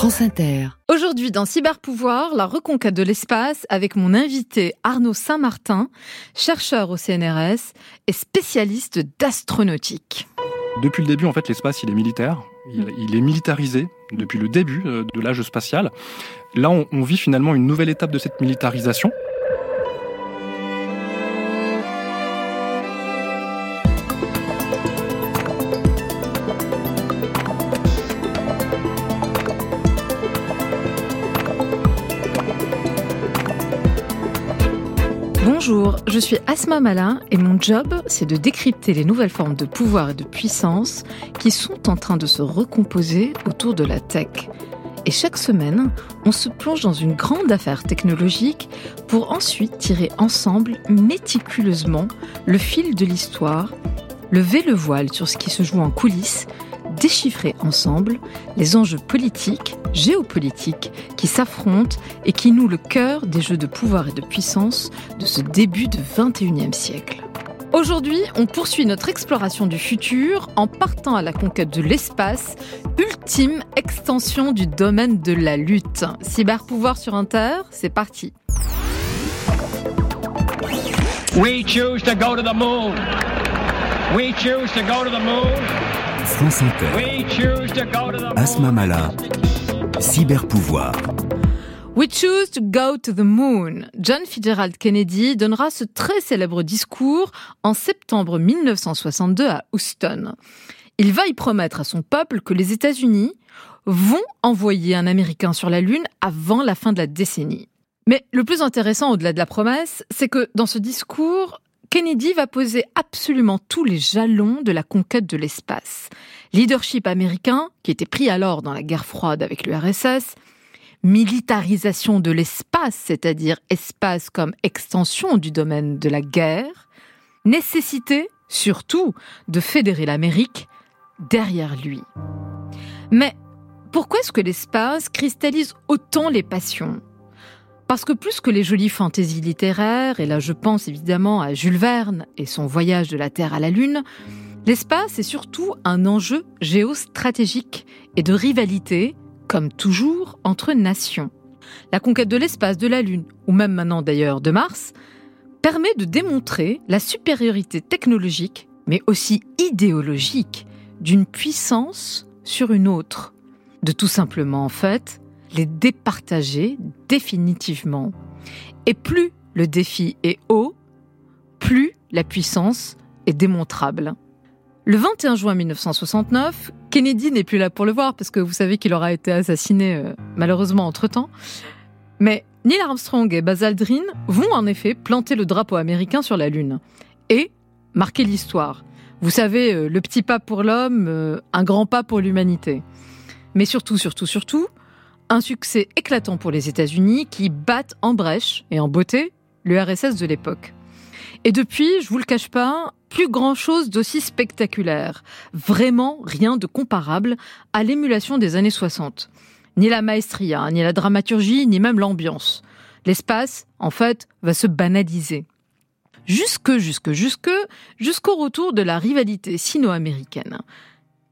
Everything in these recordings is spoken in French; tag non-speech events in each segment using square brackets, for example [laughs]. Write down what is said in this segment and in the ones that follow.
France Inter. Aujourd'hui dans Cyberpouvoir, la reconquête de l'espace avec mon invité Arnaud Saint-Martin, chercheur au CNRS et spécialiste d'astronautique. Depuis le début, en fait, l'espace, il est militaire. Il, il, est militarisé depuis le début euh, de l'âge spatial. Là, on, on vit finalement une nouvelle étape de cette militarisation. Je suis Asma Malin et mon job, c'est de décrypter les nouvelles formes de pouvoir et de puissance qui sont en train de se recomposer autour de la tech. Et chaque semaine, on se plonge dans une grande affaire technologique pour ensuite tirer ensemble méticuleusement le fil de l'histoire, lever le voile sur ce qui se joue en coulisses déchiffrer ensemble les enjeux politiques, géopolitiques qui s'affrontent et qui nouent le cœur des jeux de pouvoir et de puissance de ce début de 21e siècle. Aujourd'hui, on poursuit notre exploration du futur en partant à la conquête de l'espace, ultime extension du domaine de la lutte. Cyberpouvoir sur Inter, c'est parti. We choose to go to the moon. We choose to go to the moon. France Inter. Asma Mala. Cyberpouvoir. We choose to go to the moon. John Fitzgerald Kennedy donnera ce très célèbre discours en septembre 1962 à Houston. Il va y promettre à son peuple que les États-Unis vont envoyer un Américain sur la Lune avant la fin de la décennie. Mais le plus intéressant au-delà de la promesse, c'est que dans ce discours, Kennedy va poser absolument tous les jalons de la conquête de l'espace. Leadership américain, qui était pris alors dans la guerre froide avec l'URSS, militarisation de l'espace, c'est-à-dire espace comme extension du domaine de la guerre, nécessité, surtout, de fédérer l'Amérique derrière lui. Mais pourquoi est-ce que l'espace cristallise autant les passions? Parce que plus que les jolies fantaisies littéraires, et là je pense évidemment à Jules Verne et son voyage de la Terre à la Lune, l'espace est surtout un enjeu géostratégique et de rivalité, comme toujours, entre nations. La conquête de l'espace, de la Lune, ou même maintenant d'ailleurs de Mars, permet de démontrer la supériorité technologique, mais aussi idéologique, d'une puissance sur une autre. De tout simplement, en fait, les départager définitivement. Et plus le défi est haut, plus la puissance est démontrable. Le 21 juin 1969, Kennedy n'est plus là pour le voir parce que vous savez qu'il aura été assassiné euh, malheureusement entre-temps. Mais Neil Armstrong et Buzz Aldrin vont en effet planter le drapeau américain sur la Lune et marquer l'histoire. Vous savez, euh, le petit pas pour l'homme, euh, un grand pas pour l'humanité. Mais surtout, surtout, surtout, un succès éclatant pour les États-Unis qui battent en brèche et en beauté l'URSS de l'époque. Et depuis, je vous le cache pas, plus grand chose d'aussi spectaculaire. Vraiment rien de comparable à l'émulation des années 60. Ni la maestria, ni la dramaturgie, ni même l'ambiance. L'espace, en fait, va se banaliser. Jusque, jusque, jusque, jusqu'au retour de la rivalité sino-américaine.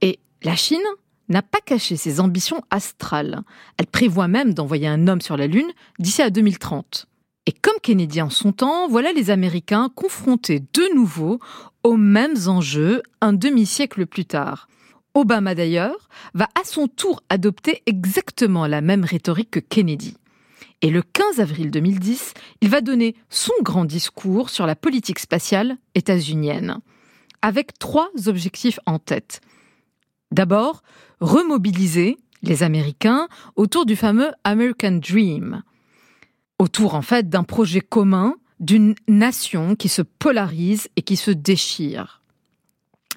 Et la Chine, n'a pas caché ses ambitions astrales. Elle prévoit même d'envoyer un homme sur la Lune d'ici à 2030. Et comme Kennedy en son temps, voilà les Américains confrontés de nouveau aux mêmes enjeux un demi-siècle plus tard. Obama d'ailleurs va à son tour adopter exactement la même rhétorique que Kennedy. Et le 15 avril 2010, il va donner son grand discours sur la politique spatiale états-unienne, avec trois objectifs en tête. D'abord, remobiliser les Américains autour du fameux American Dream, autour en fait d'un projet commun d'une nation qui se polarise et qui se déchire.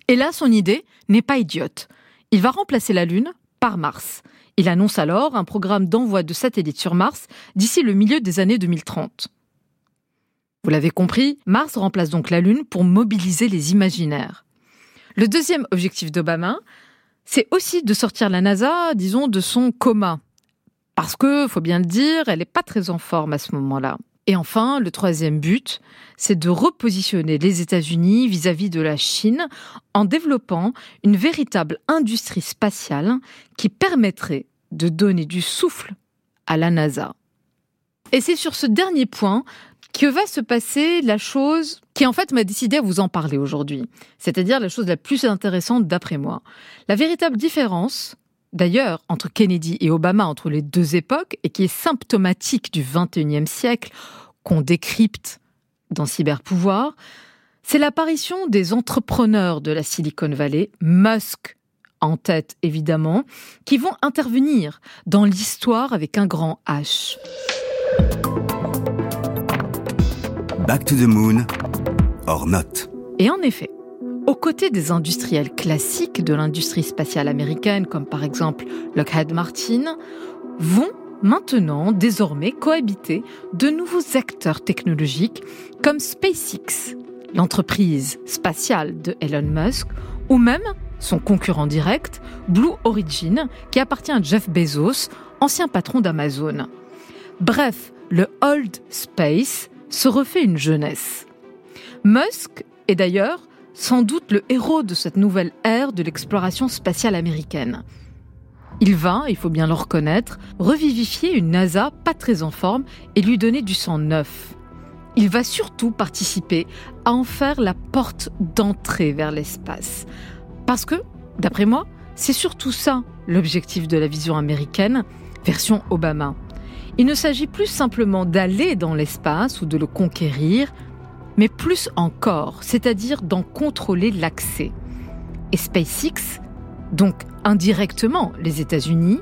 Et là, son idée n'est pas idiote. Il va remplacer la Lune par Mars. Il annonce alors un programme d'envoi de satellites sur Mars d'ici le milieu des années 2030. Vous l'avez compris, Mars remplace donc la Lune pour mobiliser les imaginaires. Le deuxième objectif d'Obama, c'est aussi de sortir la NASA, disons, de son coma. Parce que, faut bien le dire, elle n'est pas très en forme à ce moment-là. Et enfin, le troisième but, c'est de repositionner les États-Unis vis-à-vis de la Chine en développant une véritable industrie spatiale qui permettrait de donner du souffle à la NASA. Et c'est sur ce dernier point que va se passer la chose qui en fait m'a décidé à vous en parler aujourd'hui, c'est-à-dire la chose la plus intéressante d'après moi. La véritable différence, d'ailleurs, entre Kennedy et Obama, entre les deux époques, et qui est symptomatique du 21e siècle, qu'on décrypte dans Cyberpouvoir, c'est l'apparition des entrepreneurs de la Silicon Valley, Musk en tête évidemment, qui vont intervenir dans l'histoire avec un grand H. Back to the Moon, or not. Et en effet, aux côtés des industriels classiques de l'industrie spatiale américaine, comme par exemple Lockheed Martin, vont maintenant désormais cohabiter de nouveaux acteurs technologiques comme SpaceX, l'entreprise spatiale de Elon Musk, ou même son concurrent direct, Blue Origin, qui appartient à Jeff Bezos, ancien patron d'Amazon. Bref, le Old Space se refait une jeunesse. Musk est d'ailleurs sans doute le héros de cette nouvelle ère de l'exploration spatiale américaine. Il va, il faut bien le reconnaître, revivifier une NASA pas très en forme et lui donner du sang neuf. Il va surtout participer à en faire la porte d'entrée vers l'espace. Parce que, d'après moi, c'est surtout ça l'objectif de la vision américaine, version Obama. Il ne s'agit plus simplement d'aller dans l'espace ou de le conquérir, mais plus encore, c'est-à-dire d'en contrôler l'accès. Et SpaceX, donc indirectement les États-Unis,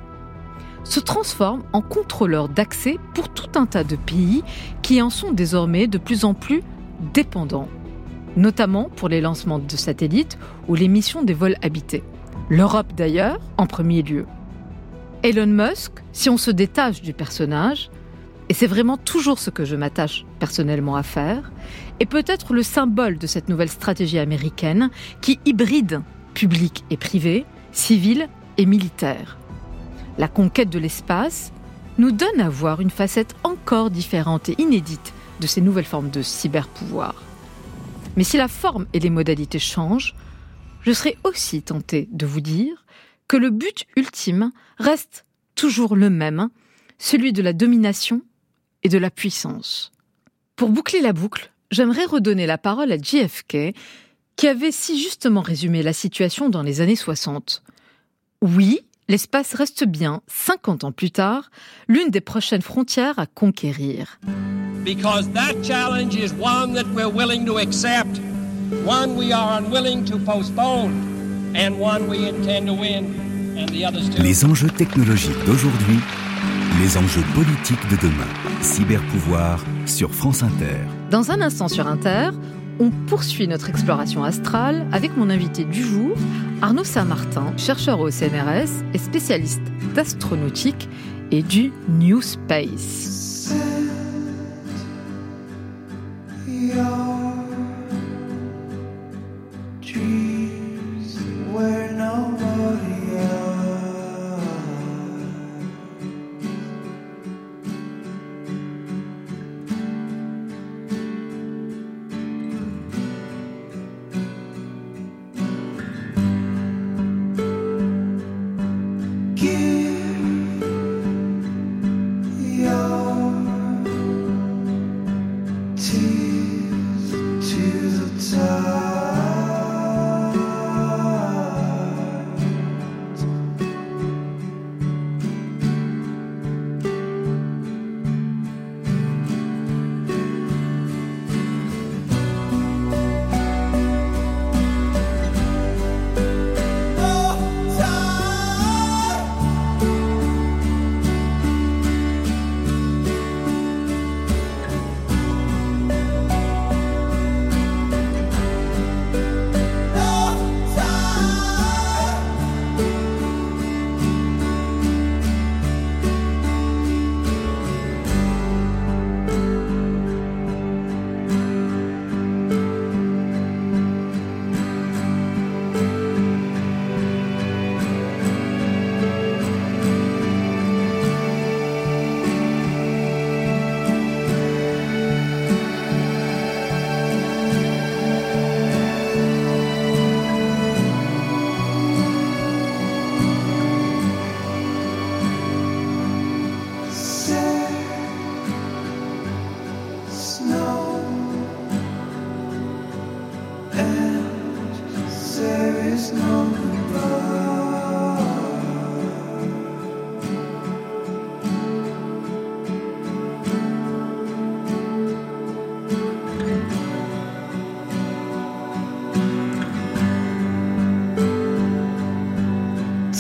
se transforme en contrôleur d'accès pour tout un tas de pays qui en sont désormais de plus en plus dépendants, notamment pour les lancements de satellites ou les missions des vols habités. L'Europe d'ailleurs en premier lieu. Elon Musk, si on se détache du personnage, et c'est vraiment toujours ce que je m'attache personnellement à faire, est peut-être le symbole de cette nouvelle stratégie américaine qui hybride public et privé, civil et militaire. La conquête de l'espace nous donne à voir une facette encore différente et inédite de ces nouvelles formes de cyberpouvoir. Mais si la forme et les modalités changent, je serais aussi tentée de vous dire que le but ultime reste toujours le même, celui de la domination et de la puissance. Pour boucler la boucle, j'aimerais redonner la parole à JFK, qui avait si justement résumé la situation dans les années 60. Oui, l'espace reste bien, 50 ans plus tard, l'une des prochaines frontières à conquérir. Because that challenge is one that we're willing to accept, one we are unwilling to postpone. Les enjeux technologiques d'aujourd'hui, les enjeux politiques de demain. Cyberpouvoir sur France Inter. Dans un instant sur Inter, on poursuit notre exploration astrale avec mon invité du jour, Arnaud Saint-Martin, chercheur au CNRS et spécialiste d'astronautique et du New Space.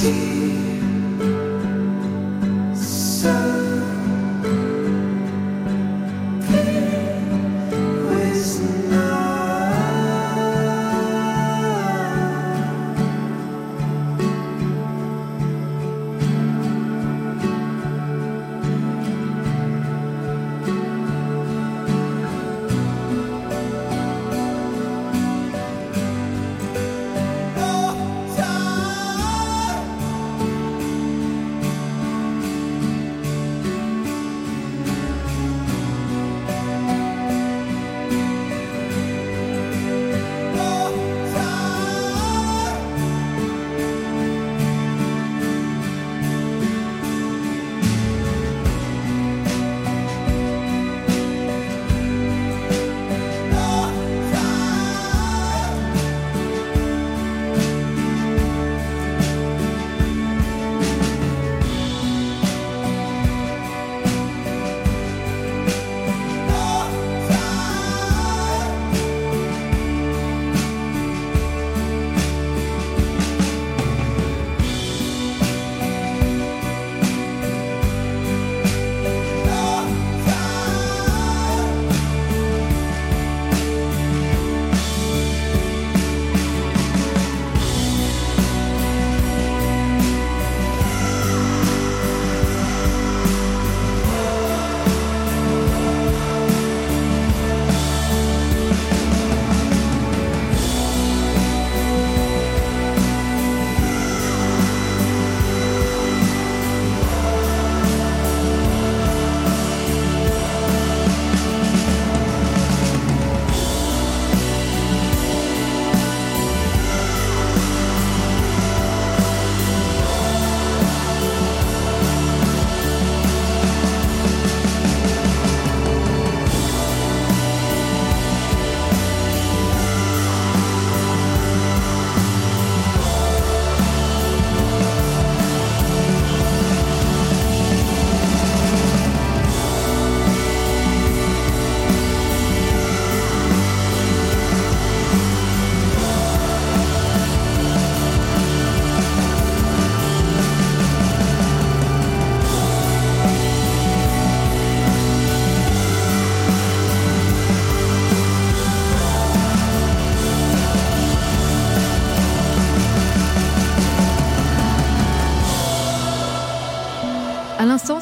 empty.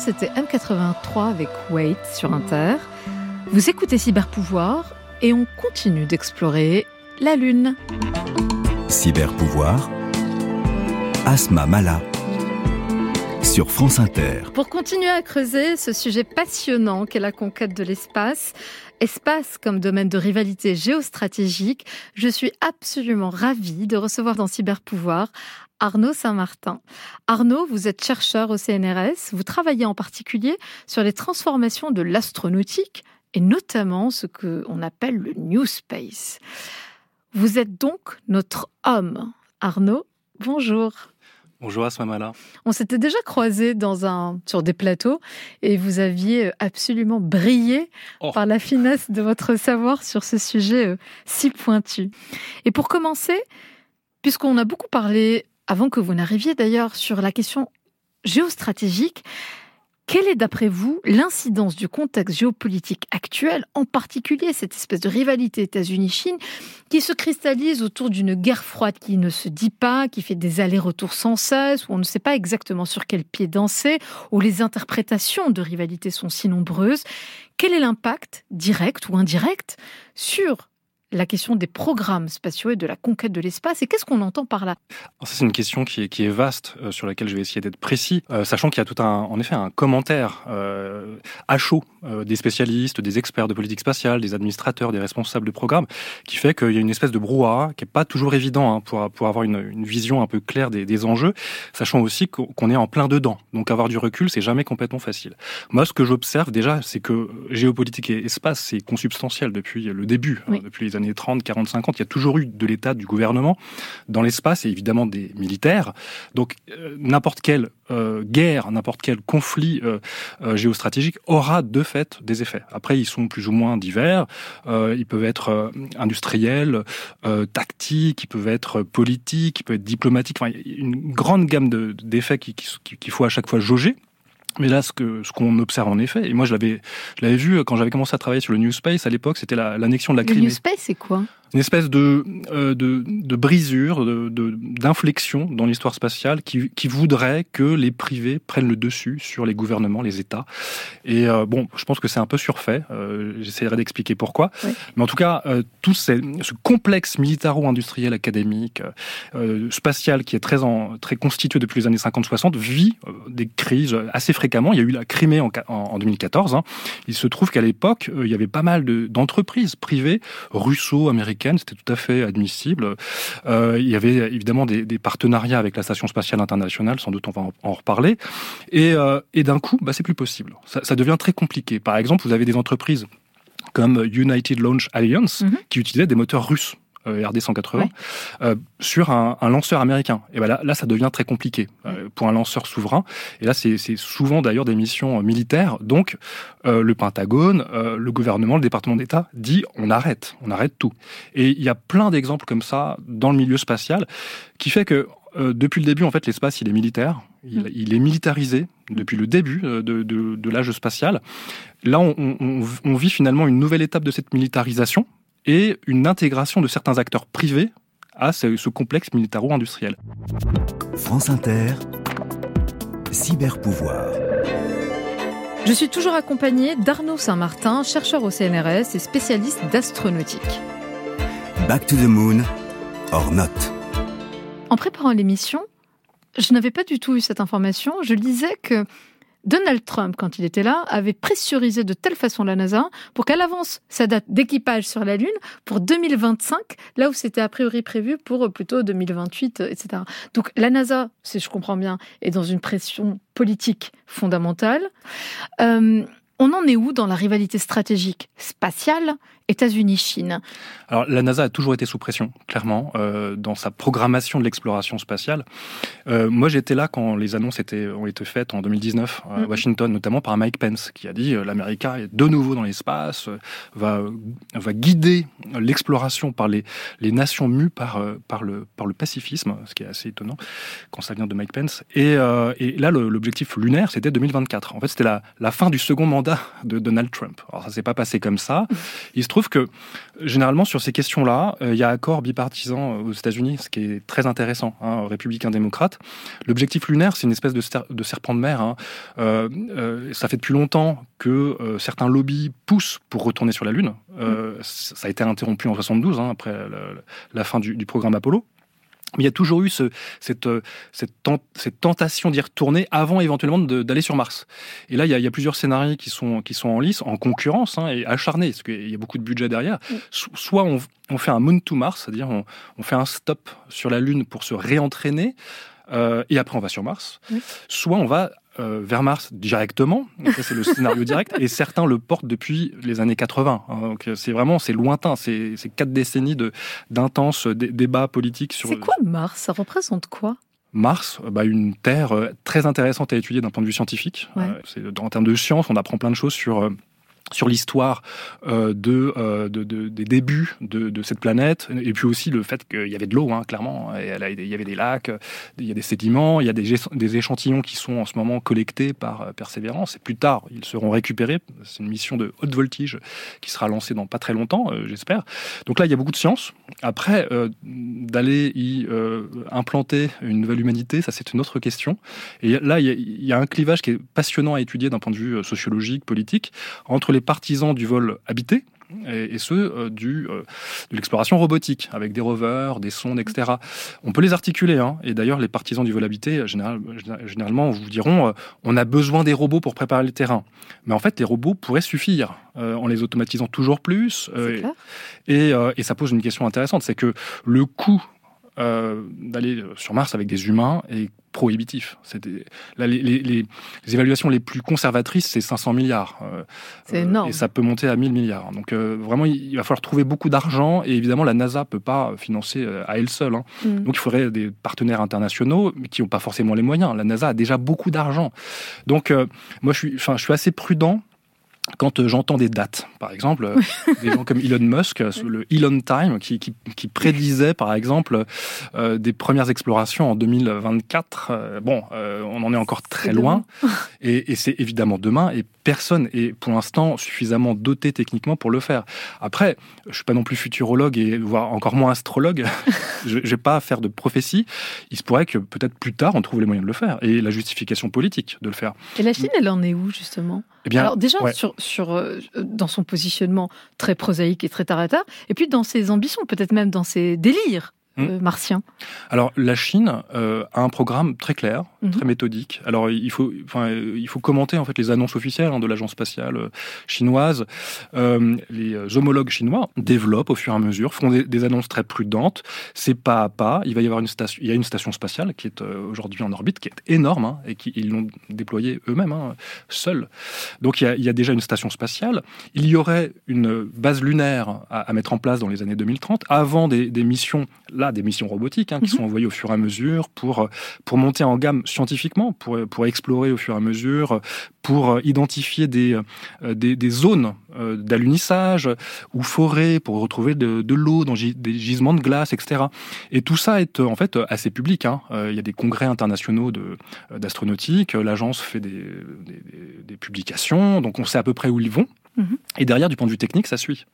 C'était M83 avec Wait sur Inter. Vous écoutez Cyberpouvoir et on continue d'explorer la Lune. Cyberpouvoir, Asma Mala sur France Inter. Pour continuer à creuser ce sujet passionnant qu'est la conquête de l'espace, espace comme domaine de rivalité géostratégique, je suis absolument ravie de recevoir dans Cyberpouvoir Arnaud Saint-Martin. Arnaud, vous êtes chercheur au CNRS, vous travaillez en particulier sur les transformations de l'astronautique et notamment ce qu'on appelle le New Space. Vous êtes donc notre homme. Arnaud, bonjour. Bonjour Asmamala. On s'était déjà croisés dans un, sur des plateaux et vous aviez absolument brillé oh. par la finesse de votre savoir sur ce sujet euh, si pointu. Et pour commencer, puisqu'on a beaucoup parlé avant que vous n'arriviez d'ailleurs sur la question géostratégique, quelle est d'après vous l'incidence du contexte géopolitique actuel, en particulier cette espèce de rivalité États-Unis-Chine qui se cristallise autour d'une guerre froide qui ne se dit pas, qui fait des allers-retours sans cesse, où on ne sait pas exactement sur quel pied danser, où les interprétations de rivalité sont si nombreuses. Quel est l'impact, direct ou indirect, sur la question des programmes spatiaux et de la conquête de l'espace. Et qu'est-ce qu'on entend par là? C'est une question qui est, qui est vaste, euh, sur laquelle je vais essayer d'être précis, euh, sachant qu'il y a tout un, en effet, un commentaire euh, à chaud des spécialistes, des experts de politique spatiale, des administrateurs, des responsables de programmes, qui fait qu'il y a une espèce de brouhaha qui n'est pas toujours évident hein, pour, pour avoir une, une, vision un peu claire des, des enjeux, sachant aussi qu'on est en plein dedans. Donc avoir du recul, c'est jamais complètement facile. Moi, ce que j'observe déjà, c'est que géopolitique et espace, c'est consubstantiel depuis le début, hein, depuis les années 30, 40, 50, il y a toujours eu de l'État, du gouvernement dans l'espace et évidemment des militaires. Donc euh, n'importe quelle euh, guerre, n'importe quel conflit euh, géostratégique aura de fait des effets. Après, ils sont plus ou moins divers. ils peuvent être industriels, tactiques, ils peuvent être politiques, ils peuvent être diplomatiques. Enfin, il y a une grande gamme d'effets qu'il faut à chaque fois jauger. Mais là, ce que ce qu'on observe en effet, et moi je l'avais je l'avais vu quand j'avais commencé à travailler sur le New Space à l'époque, c'était l'annexion de la Crimée. Le New Space, c'est quoi? Une espèce de, euh, de, de, brisure, d'inflexion de, dans l'histoire spatiale qui, qui, voudrait que les privés prennent le dessus sur les gouvernements, les États. Et euh, bon, je pense que c'est un peu surfait. Euh, J'essaierai d'expliquer pourquoi. Mais en tout cas, euh, tout ces, ce complexe militaro-industriel, académique, euh, spatial qui est très, en, très constitué depuis les années 50-60 vit des crises assez fréquemment. Il y a eu la Crimée en, en, 2014. Hein. Il se trouve qu'à l'époque, il y avait pas mal d'entreprises privées, russo-américaines, c'était tout à fait admissible. Euh, il y avait évidemment des, partenariats avec la Station spatiale internationale, sans doute on va en, reparler. Et, euh, et d'un coup, bah, c'est plus possible. Ça, ça devient très compliqué. Par exemple, vous avez des entreprises comme United Launch Alliance, mm-hmm. qui utilisaient des moteurs russes RD 180, euh, sur un, lanceur américain. Et ben là, là, ça devient très compliqué euh, pour un lanceur souverain. Et là, c'est souvent d'ailleurs des missions militaires. Donc, le Pentagone, le gouvernement, le département d'État dit on arrête, on arrête tout. Et il y a plein d'exemples comme ça dans le milieu spatial qui fait que depuis le début, en fait, l'espace, il est militaire. Il, mm. est militarisé depuis le début de, de, l'âge spatial. Là, on, on, vit finalement une nouvelle étape de cette militarisation et une intégration de certains acteurs privés à ce, complexe militaro-industriel. France Inter, cyberpouvoir. Je suis toujours accompagné d'Arnaud Saint-Martin, chercheur au CNRS et spécialiste d'astronautique. Back to the Moon, or not. En préparant l'émission, je n'avais pas du tout eu cette information. Je lisais que Donald Trump, quand il était là, avait pressurisé de telle façon la NASA pour qu'elle avance sa date d'équipage sur la Lune pour 2025, là où c'était a priori prévu pour euh, plutôt 2028, euh, etc. Donc la NASA, si je comprends bien, est dans une pression politique fondamentale. Euh, on en est où dans la rivalité stratégique spatiale États-Unis-Chine? Alors la NASA a toujours été sous pression, clairement, euh, dans sa programmation de l'exploration spatiale. Euh, moi j'étais là quand les annonces étaient, ont été faites en 2019 à mm. Washington, notamment par Mike Pence, qui a dit euh, l'Amérique est de nouveau dans l'espace, euh, va, va guider l'exploration par les, les nations mues par, par, le, par le pacifisme, ce qui est assez étonnant quand ça vient de Mike Pence. Et, et là l'objectif lunaire c'était 2024. En fait c'était la, la fin du second mandat mandat de Donald Trump. Alors ça s'est pas passé comme ça. Il se trouve que généralement sur ces questions-là, il y a accord bipartisan aux États-Unis, ce qui est très intéressant, hein, républicain-démocrate. L'objectif lunaire, c'est une espèce de, de serpent de mer. Hein. ça fait depuis longtemps que certains lobbies poussent pour retourner sur la Lune. Ça a été interrompu en 72, hein, après la, fin du programme Apollo. Mais il y a toujours eu ce, cette, euh, cette, cette, tentation d'y retourner avant éventuellement d'aller sur Mars. Et là, il y, a, il y, a, plusieurs scénarios qui sont, qui sont en lice, en concurrence hein, et acharnés, parce qu'il y a beaucoup de budget derrière. Soit on, on, fait un moon to Mars, c'est-à-dire on, on, fait un stop sur la Lune pour se réentraîner, euh, et après on va sur Mars. Soit on va euh, vers Mars directement. c'est le scénario direct. Et certains le portent depuis les années 80. Hein. donc c'est vraiment c'est lointain. C'est quatre décennies de d'intenses débats politiques sur. C'est quoi Mars? Ça représente quoi? Mars, bah, une Terre euh, très intéressante à étudier d'un point de vue scientifique. Euh, en termes de science, on apprend plein de choses sur sur l'histoire euh, euh, de, de, des débuts de, cette planète, et puis aussi le fait qu'il y avait de l'eau, hein, clairement. Il y avait des lacs, il y a des sédiments, il y a des, échantillons qui sont en ce moment collectés par euh, Persévérance, et plus tard, ils seront récupérés. C'est une mission de haute voltige qui sera lancée dans pas très longtemps, j'espère. Donc là, il y a beaucoup de science. Après, d'aller y implanter une nouvelle humanité, ça c'est une autre question. Et là, il y, a, y a un clivage qui est passionnant à étudier d'un point de vue sociologique, politique, entre les les partisans du vol habité, et, ceux euh, du, euh, de l'exploration robotique, avec des rovers, des sondes, etc. On peut les articuler, hein. et d'ailleurs les partisans du vol habité, euh, général, généralement, vous diront, on a besoin des robots pour préparer le terrain. Mais en fait, les robots pourraient suffire, en les automatisant toujours plus. et, et, ça pose une question intéressante, c'est que le coût d'aller sur Mars avec des humains est prohibitif. les, les, évaluations les plus conservatrices, c'est 500 milliards. Euh, c'est énorme. Et ça peut monter à 1000 milliards. Donc euh, vraiment, il, va falloir trouver beaucoup d'argent. Et évidemment, la NASA peut pas financer euh, à elle seule. Hein. Mm. Donc il faudrait des partenaires internationaux, qui n'ont pas forcément les moyens. La NASA a déjà beaucoup d'argent. Donc moi, je suis, je suis assez prudent quand euh, j'entends des dates, par exemple, euh, [laughs] des gens comme Elon Musk, euh, le Elon Time, qui, qui, qui prédisait, par exemple, des premières explorations en 2024. bon, on en est encore très loin, et, et c'est évidemment demain, et personne est pour l'instant suffisamment doté techniquement pour le faire. Après, je suis pas non plus futurologue et voire encore moins astrologue. [laughs] je vais pas faire de prophétie. Il se pourrait que peut-être plus tard on trouve les moyens de le faire et la justification politique de le faire. Et la Chine, elle en est où justement? Eh bien, Alors déjà sur, sur euh, dans son positionnement très prosaïque et très à terre, et puis dans ses ambitions, peut-être même dans ses délires. Hmm. Euh, martien Alors la Chine euh, a un programme très clair, mhm. très méthodique. Alors il faut, enfin, il faut commenter en fait les annonces officielles hein, de l'agence spatiale euh, chinoise. les homologues chinois développent au fur et à mesure, font des, annonces très prudentes. C'est pas à pas. Il va y avoir une station, il y a une station spatiale qui est aujourd'hui en orbite, qui est énorme hein, et qui ils l'ont déployée eux-mêmes, hein, seuls. Donc il y, a, il y, a, déjà une station spatiale. Il y aurait une base lunaire à, à mettre en place dans les années 2030, avant des, des missions là des missions robotiques hein, qui sont mhm. envoyées au fur et à mesure pour, euh, pour monter en gamme scientifiquement, pour, pour explorer au fur et à mesure, pour euh, identifier des, euh, des, des zones d'alunissage ou forêts pour retrouver de, de l'eau dans des gisements de glace, etc. Et tout ça est en fait assez public. Hein. Il y a des congrès internationaux d'astronautique, l'agence fait des, des, des publications, donc on sait à peu près où ils vont. Et derrière, du point de vue technique, ça suit.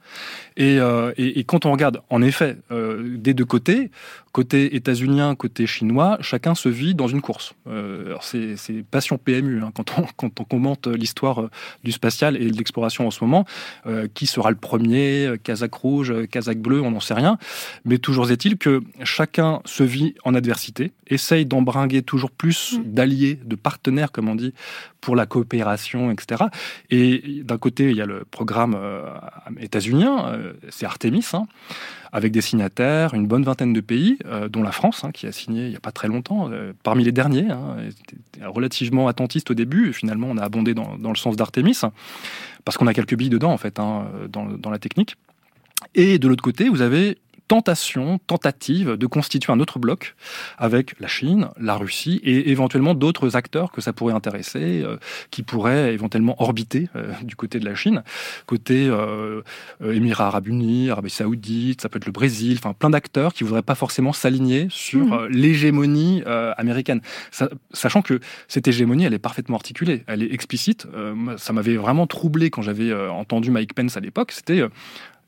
Et, euh, et, et quand on regarde, en effet, euh, des deux côtés, côté états-unien, côté chinois, chacun se vit dans une course. Euh, c'est passion PMU hein, quand, on, [laughs] quand on commente l'histoire euh, du spatial et de l'exploration en ce moment. Euh, qui sera le premier Kazakh rouge, Kazakh bleu, on n'en sait rien. Mais toujours est-il que chacun se vit en adversité, essaye d'embringuer toujours plus mmh. d'alliés, de partenaires, comme on dit, pour la coopération, etc. Et d'un côté, il y a le programme euh, états-unien, euh, c'est Artemis, hein, avec des signataires, une bonne vingtaine de pays, euh, dont la France, hein, qui a signé il n'y a pas très longtemps, parmi les derniers, hein, relativement attentiste au début, et finalement on a abondé dans, le sens d'Artemis, parce qu'on a quelques billes dedans, en fait, hein, dans la technique. Et de l'autre côté, vous avez tentation, tentative de constituer un autre bloc avec la Chine, la Russie et éventuellement d'autres acteurs que ça pourrait intéresser, euh, qui pourraient éventuellement orbiter euh, du côté de la Chine, côté euh, Émirats arabes unis, Arabie saoudite, ça peut être le Brésil, enfin plein d'acteurs qui voudraient pas forcément s'aligner sur mmh. l'hégémonie américaine, sachant que cette hégémonie, elle est parfaitement articulée, elle est explicite. ça m'avait vraiment troublé quand j'avais entendu Mike Pence à l'époque. C'était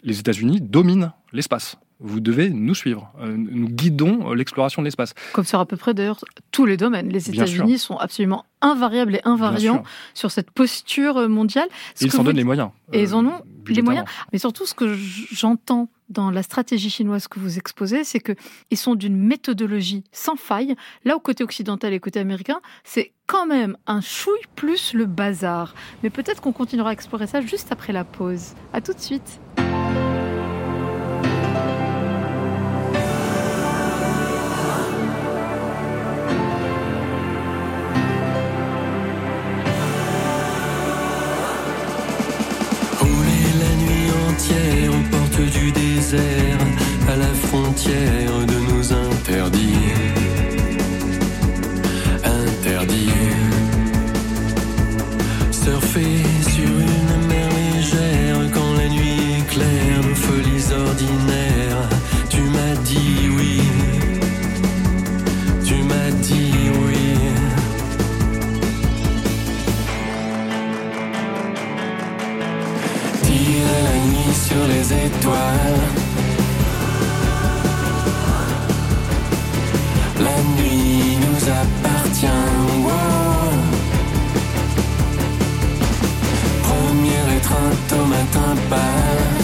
les États-Unis dominent l'espace vous devez nous suivre. Euh, nous guidons euh, l'exploration de l'espace. Comme sur à peu près d'ailleurs tous les domaines. Les États-Unis sont absolument invariables et invariants sur cette posture euh, mondiale. ils s'en donnent les moyens. Et ils en ont les moyens. Mais surtout, ce que j'entends dans la stratégie chinoise que vous exposez, c'est qu'ils sont d'une méthodologie sans faille. Là, au côté occidental et côté américain, c'est quand même un chouille plus le bazar. Mais peut-être qu'on continuera à explorer ça juste après la pause. À tout de suite. Étoiles. La nuit nous appartient. Première étreinte au matin pâle.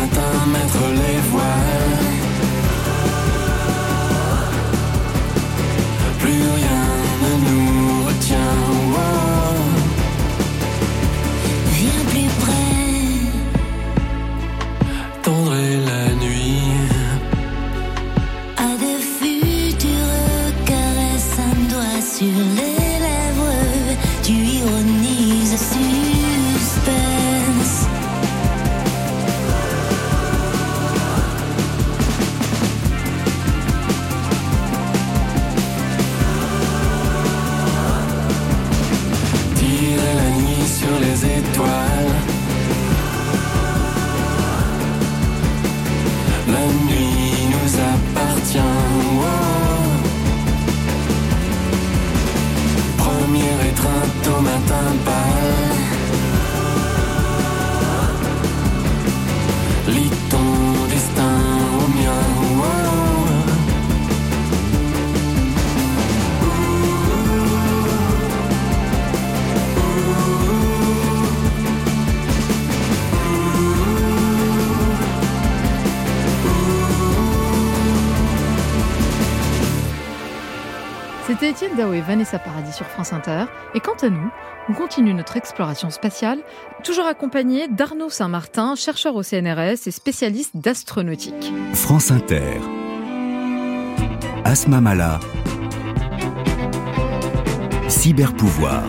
Puis au C'était Étienne Dao et Vanessa Paradis sur France Inter. Et quant à nous, on continue notre exploration spatiale, toujours accompagné d'Arnaud Saint-Martin, chercheur au CNRS et spécialiste d'astronautique. France Inter. Asma Mala. Cyberpouvoir.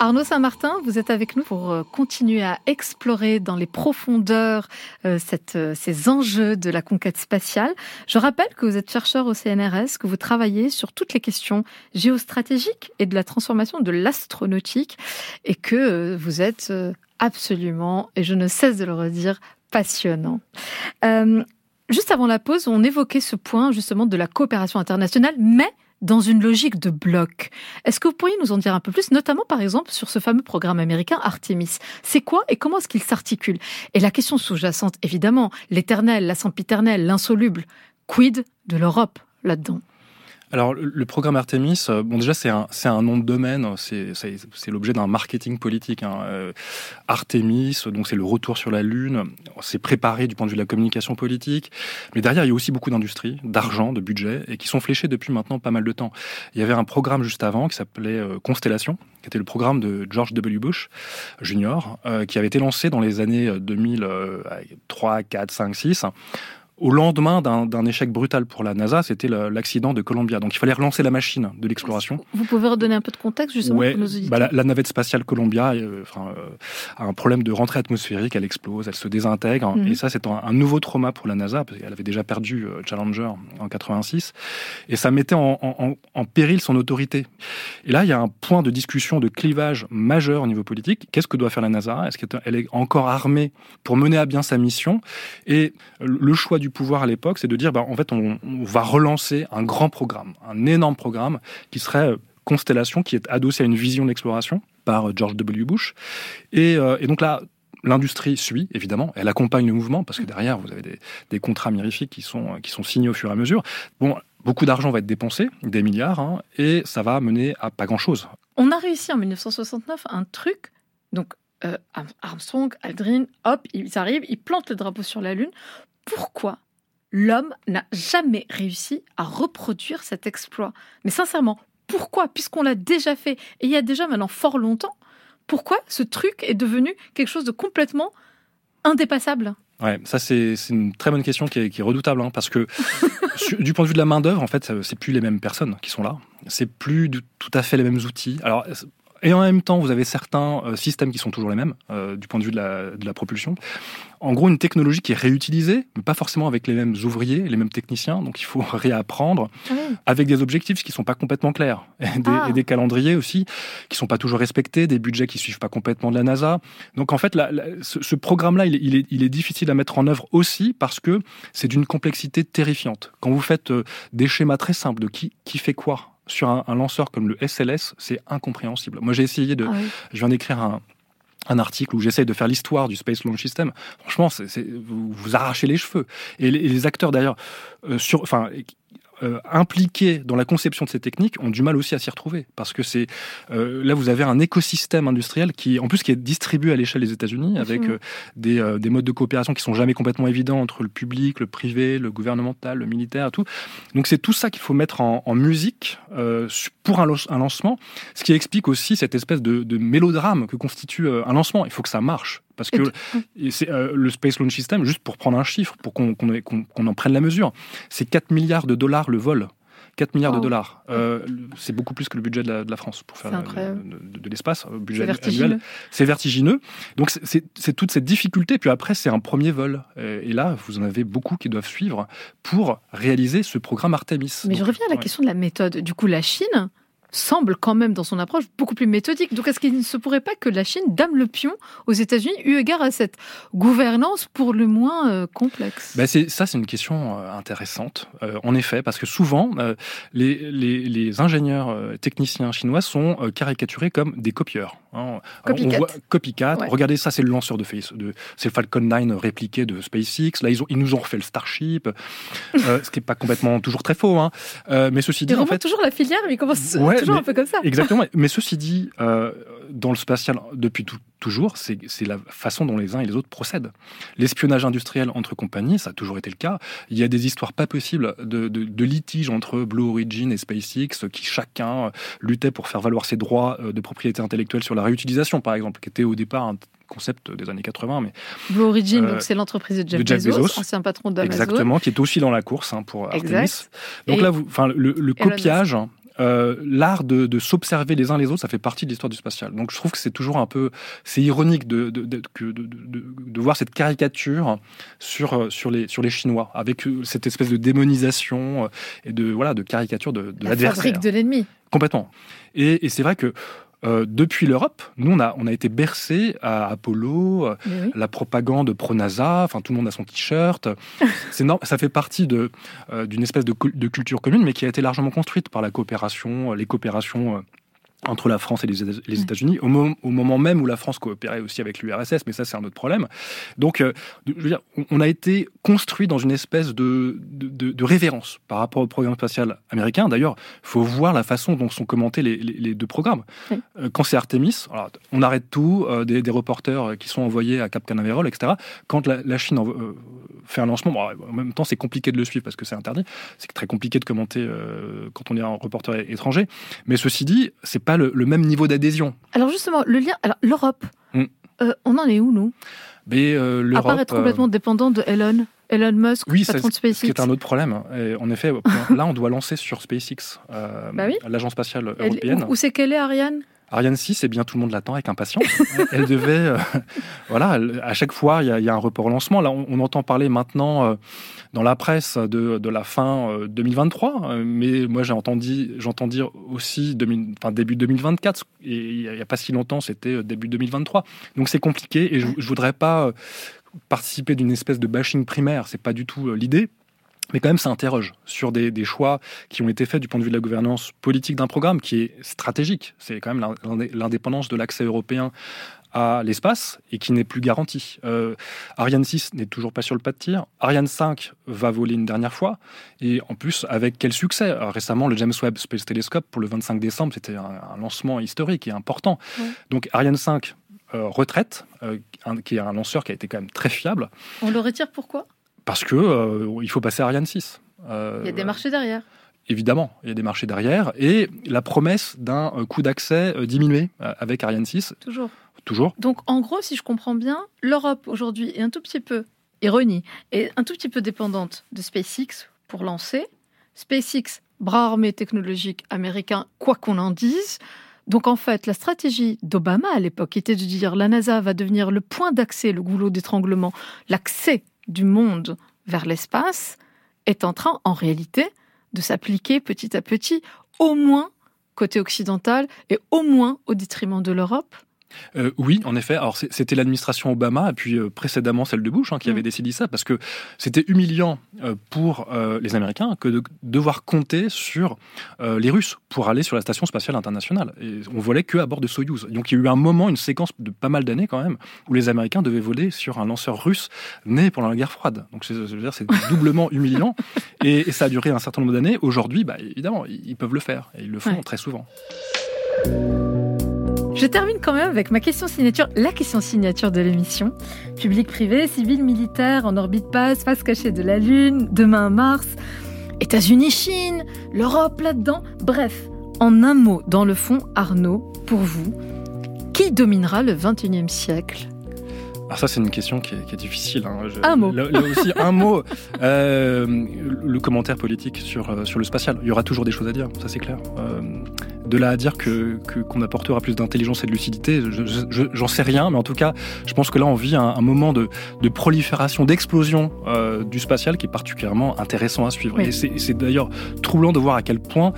Arnaud Saint-Martin, vous êtes avec nous pour euh, continuer à explorer dans les profondeurs euh, euh, ces enjeux de la conquête spatiale. Je rappelle que vous êtes chercheur au CNRS, que vous travaillez sur toutes les questions géostratégiques et de la transformation de l'astronautique et que vous êtes absolument, et je ne cesse de le redire, passionnant. Juste avant la pause, on évoquait ce point justement de la coopération internationale, mais dans une logique de bloc. Est-ce que vous pourriez nous en dire un peu plus, notamment par exemple sur ce fameux programme américain Artemis? C'est quoi et comment est-ce qu'il s'articule? Et la question sous-jacente, évidemment, l'éternel, la sempiternelle, l'insoluble, quid de l'Europe là-dedans? Alors, le programme Artemis, euh, bon, déjà, c'est un, un nom de domaine, c'est, c'est, c'est l'objet d'un marketing politique. Hein. Euh, Artemis, donc c'est le retour sur la Lune, c'est préparé du point de vue de la communication politique, mais derrière, il y a aussi beaucoup d'industries, d'argent, de budget, et qui sont fléchés depuis maintenant pas mal de temps. Il y avait un programme juste avant qui s'appelait euh, Constellation, qui était le programme de George W. Bush Jr., euh, qui avait été lancé dans les années 2003, 4, 5, 6 au lendemain d'un échec brutal pour la NASA, c'était l'accident de Columbia. Donc il fallait relancer la machine de l'exploration. Vous pouvez redonner un peu de contexte justement Ouais, pour nos auditeurs bah, la, la navette spatiale Columbia euh, enfin, euh, a un problème de rentrée atmosphérique, elle explose, elle se désintègre. Mhm. Et ça, c'est un, un nouveau trauma pour la NASA, parce qu'elle avait déjà perdu euh, Challenger en 86. Et ça mettait en, en- en péril son autorité. Et là, il y a un point de discussion, de clivage majeur au niveau politique. Qu'est-ce que doit faire la NASA? Est-ce qu'elle est encore armée pour mener à bien sa mission? Et le choix du pouvoir à l'époque, c'est de dire, bah, en fait, on, va relancer un grand programme, un énorme programme qui serait euh, Constellation, qui est adossé à une vision d'exploration par euh, George W. Bush. Et, euh, et donc là, l'industrie suit, évidemment, elle accompagne le mouvement, parce que derrière, vous avez des, contrats mirifiques qui sont, qui sont signés au fur et à mesure. Bon, beaucoup d'argent va être dépensé, des milliards, hein, et ça va mener à pas grand-chose. On a réussi en 1969 un truc, donc Armstrong, Aldrin, hop, ils arrivent, ils plantent le drapeau sur la Lune. Pourquoi l'homme n'a jamais réussi à reproduire cet exploit. Mais sincèrement, pourquoi? Puisqu'on l'a déjà fait, et il y a déjà maintenant fort longtemps, pourquoi ce truc est devenu quelque chose de complètement indépassable? Ouais, ça c'est une très bonne question qui est, qui est redoutable, hein, parce que [laughs] du point de vue de la main d'œuvre, en fait, c'est plus les mêmes personnes qui sont là, c'est plus tout à fait les mêmes outils. Alors et en même temps, vous avez certains euh, systèmes qui sont toujours les mêmes euh, du point de vue de la, de la propulsion. En gros, une technologie qui est réutilisée, mais pas forcément avec les mêmes ouvriers, les mêmes techniciens. Donc, il faut [laughs] réapprendre avec des objectifs qui sont pas complètement clairs [laughs] et des, Ah. et des calendriers aussi qui sont pas toujours respectés, des budgets qui suivent pas complètement de la NASA. Donc en fait, la- la- ce, ce programme-là, il, est- il est, il est difficile à mettre en œuvre aussi parce que c'est d'une complexité terrifiante. Quand vous faites euh, des schémas très simples de qui, qui fait quoi sur un, un lanceur comme le SLS, c'est incompréhensible. Moi, j'ai essayé de, Ah oui. je viens d'écrire un, un article où j'essaye de faire l'histoire du Space Launch System. Franchement, c'est, vous vous arrachez les cheveux. Et les, et les acteurs d'ailleurs, euh, sur, enfin, euh, impliqués dans la conception de ces techniques ont du mal aussi à s'y retrouver parce que c'est euh, là vous avez un écosystème industriel qui en plus qui est distribué à l'échelle des États-Unis avec euh, des, euh, des modes de coopération qui sont jamais complètement évidents entre le public, le privé, le gouvernemental, le militaire, tout. Donc c'est tout ça qu'il faut mettre en, en musique euh, pour un, un lancement, ce qui explique aussi cette espèce de, de mélodrame que constitue un lancement. Il faut que ça marche. Parce que c'est euh, le Space Launch System, juste pour prendre un chiffre, pour qu'on en prenne la mesure, c'est 4 milliards de dollars le vol. 4 milliards Wow. de dollars. Euh, c'est beaucoup plus que le budget de la, de la France pour faire incroyable. de, de- de l'espace, euh, budget C'est annuel. vertigineux. C'est vertigineux. Donc c'est- c'est c'est toute cette difficulté. Puis après, c'est un premier vol. Euh, Et là, vous en avez beaucoup qui doivent suivre pour réaliser ce programme Artemis. Mais je reviens à la ouais. question de la méthode. Du coup, la Chine semble quand même dans son approche beaucoup plus méthodique. Donc est-ce qu'il ne se pourrait pas que la Chine dame le pion aux États-Unis eu égard à cette gouvernance pour le moins euh, complexe? Ben c'est, ça, c'est une question euh, intéressante, euh, en effet, parce que souvent, euh, les, les, les ingénieurs euh, techniciens chinois sont caricaturés comme des copieurs. Hein. Copycat. On voit, copycat. Ouais. Regardez, ça, c'est le lanceur de, Face, de c'est le Falcon 9 répliqué de SpaceX. Là, ils, ont, ils nous ont refait le Starship, euh, ce qui n'est pas complètement toujours très faux. Hein. Euh, mais ceci dit, en fait, toujours la filière, mais il commence Ouais, toujours mais- un peu comme ça. Exactement. Mais ceci dit, euh, dans le spatial, depuis tout- toujours, c'est la façon dont les uns et les autres procèdent. L'espionnage industriel entre compagnies, ça a toujours été le cas. Il y a des histoires pas possibles de, de, de litiges entre Blue Origin et SpaceX qui chacun euh, luttait pour faire valoir ses droits euh, de propriété intellectuelle sur la réutilisation, par exemple, qui était au départ un concept des années 80, mais Blue Origin, Euh, donc c'est l'entreprise de Jeff, de Jeff Bezos, Bezos. ancien patron d'Amazon. exactement, qui est aussi dans la course hein, pour Artemis. Exact. Donc Et là, vous, le, copiage, euh, l'art de, de s'observer les uns les autres, ça fait partie de l'histoire du spatial. Donc je trouve que c'est toujours un peu, c'est ironique de, de, de, voir cette caricature sur, euh, sur, les, sur les Chinois, avec euh, cette espèce de démonisation et de, voilà, de caricature de, de la l'adversaire. fabrique de l'ennemi. Complètement. Et, et c'est vrai que euh, depuis l'Europe, nous, on a, on a été bercé à Apollo, euh, oui. la propagande pro-NASA, enfin tout le monde a son t-shirt. [laughs] C'est ça fait partie de, euh, d'une espèce de, de culture commune, mais qui a été largement construite par la coopération, euh, les coopérations euh, entre la France et les, Éta- les. États-Unis, au, mo- au moment même où la France coopérait aussi avec l'URSS, mais ça c'est un autre problème. Donc, euh, je veux dire, on- a été construit dans une espèce de, de, révérence par rapport au programme spatial américain. D'ailleurs, il faut voir la façon dont sont commentés les, les- les deux programmes. Oui. Euh, quand c'est Artemis, alors, on arrête tout, euh, des, des reporters qui sont envoyés à Cap Canaveral, etc. Quand la, la Chine fait un lancement, bon, en même temps c'est compliqué de le suivre parce que c'est interdit, c'est très compliqué de commenter quand on est un reporter étranger. Mais ceci dit, c'est pas le, le même niveau d'adhésion. Alors justement, le lien. Alors l'Europe, Mm. euh, on en est où nous? Mais euh, À l'Europe, part être euh, complètement dépendant de Elon, Elon Musk, Oui, patron c'est- de SpaceX. est un autre problème. Et en effet, [laughs] là, on doit lancer sur SpaceX, euh, Bah oui. l'agence spatiale Elle- européenne. où où c'est qu'elle est, Ariane? Ariane 6, eh bien, tout le monde l'attend avec impatience. [laughs] elle devait, euh, [laughs] voilà, à chaque fois, il y, a- il y a un report au lancement. Là, on, on entend parler maintenant euh, dans la presse de, de la fin euh, 2023, euh, mais moi, j'ai entendu, j'entends dire aussi 2000 enfin, début 2024. Et il n'y a, pas si longtemps, c'était début 2023. Donc, c'est compliqué et je, je voudrais pas participer d'une espèce de bashing primaire. C'est pas du tout l'idée. Mais quand même, ça interroge sur des, des choix qui ont été faits du point de vue de la gouvernance politique d'un programme qui est stratégique. C'est quand même l'indé- l'indépendance de l'accès européen à l'espace et qui n'est plus garanti. Euh, Ariane 6 n'est toujours pas sur le pas de tir. Ariane 5 va voler une dernière fois. Et en plus, avec quel succès? Euh, Récemment, le James Webb Space Telescope, pour le 25 décembre, c'était un, un lancement historique et important. Donc Ariane 5 euh, retraite, euh, un- qui est un lanceur qui a été quand même très fiable, On le retire pourquoi? Parce que euh, il faut passer à Ariane 6. Euh, Il y a des marchés derrière. Évidemment, il y a des marchés derrière et la promesse d'un euh, coût d'accès diminué avec Ariane 6, Toujours. toujours. Donc, en gros, si je comprends bien, l'Europe aujourd'hui est un tout petit peu, ironie, est un tout petit peu dépendante de SpaceX pour lancer. SpaceX, bras armé technologique américain, quoi qu'on en dise. Donc, en fait, la stratégie d'Obama à l'époque était de dire la NASA va devenir le point d'accès, le goulot d'étranglement, l'accès du monde vers l'espace, est en train, en réalité, de s'appliquer petit à petit, au moins côté occidental et au moins au détriment de l'Europe. Euh, oui, en effet. Alors c'était l'administration Obama et puis euh, précédemment celle de Bush hein, qui Mm. avait décidé ça parce que c'était humiliant euh, pour les Américains que de devoir compter sur les Russes pour aller sur la station spatiale internationale. Et on volait que à bord de Soyouz. Donc il y a eu un moment, une séquence de pas mal d'années quand même, où les Américains devaient voler sur un lanceur russe né pendant la guerre froide. Donc c'est doublement humiliant [laughs] et, et ça a duré un certain nombre d'années. Aujourd'hui, bah, évidemment, ils ils peuvent le faire et ils le font Ouais. très souvent. Je termine quand même avec ma question signature, la question signature de l'émission. Public, privé, civil, militaire, en orbite passe, face cachée de la Lune, demain Mars, États-Unis, Chine, l'Europe là-dedans. Bref, en un mot, dans le fond, Arnaud, pour vous, qui dominera le 21e siècle? Alors ça, c'est une question qui est, qui est difficile. hein. Je- Un mot. Là, là aussi, un mot. [laughs] Euh, le commentaire politique sur, euh, sur le spatial. Il y aura toujours des choses à dire, ça c'est clair. Euh, de là à dire que qu'on apportera plus d'intelligence et de lucidité, je- je- je- j'en sais rien, mais en tout cas, je pense que là, on vit un, un moment de, de prolifération, d'explosion euh, du spatial qui est particulièrement intéressant à suivre. Oui. Et c'est d'ailleurs troublant de voir à quel point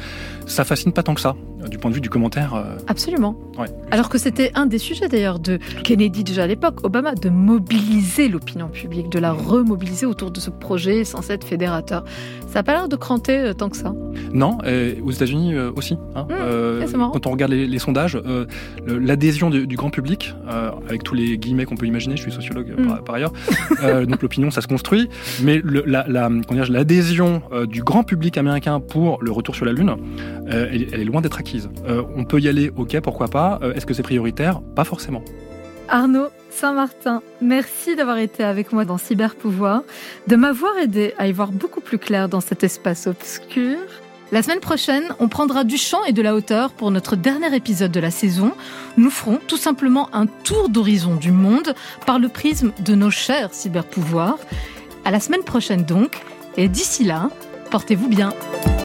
ça fascine pas tant que ça, du point de vue du commentaire. euh, Absolument. ouais. Alors que c'était un des sujets d'ailleurs de Kennedy déjà à l'époque, Obama, de mobiliser l'opinion publique, de la remobiliser autour de ce projet censé être fédérateur. Ça n'a pas l'air de cranter euh, tant que ça. Non, et aux États-Unis euh, aussi. hein. Mmh, Euh, quand on regarde les, les sondages, euh, l'adhésion du, du grand public, euh, avec tous les guillemets qu'on peut imaginer, je suis sociologue euh, Mmh. par, par ailleurs, euh, donc l'opinion ça se construit, mais le- la- la- l'adhésion euh, du grand public américain pour le retour sur la Lune, euh, elle, elle est loin d'être Euh, on peut y aller, ok, pourquoi pas. Euh, Est-ce que c'est prioritaire? Pas forcément. Arnaud Saint-Martin, merci d'avoir été avec moi dans Cyberpouvoir, de m'avoir aidé à y voir beaucoup plus clair dans cet espace obscur. La semaine prochaine, on prendra du champ et de la hauteur pour notre dernier épisode de la saison. Nous ferons tout simplement un tour d'horizon du monde par le prisme de nos chers cyberpouvoirs. À la semaine prochaine donc, et d'ici là, portez-vous bien.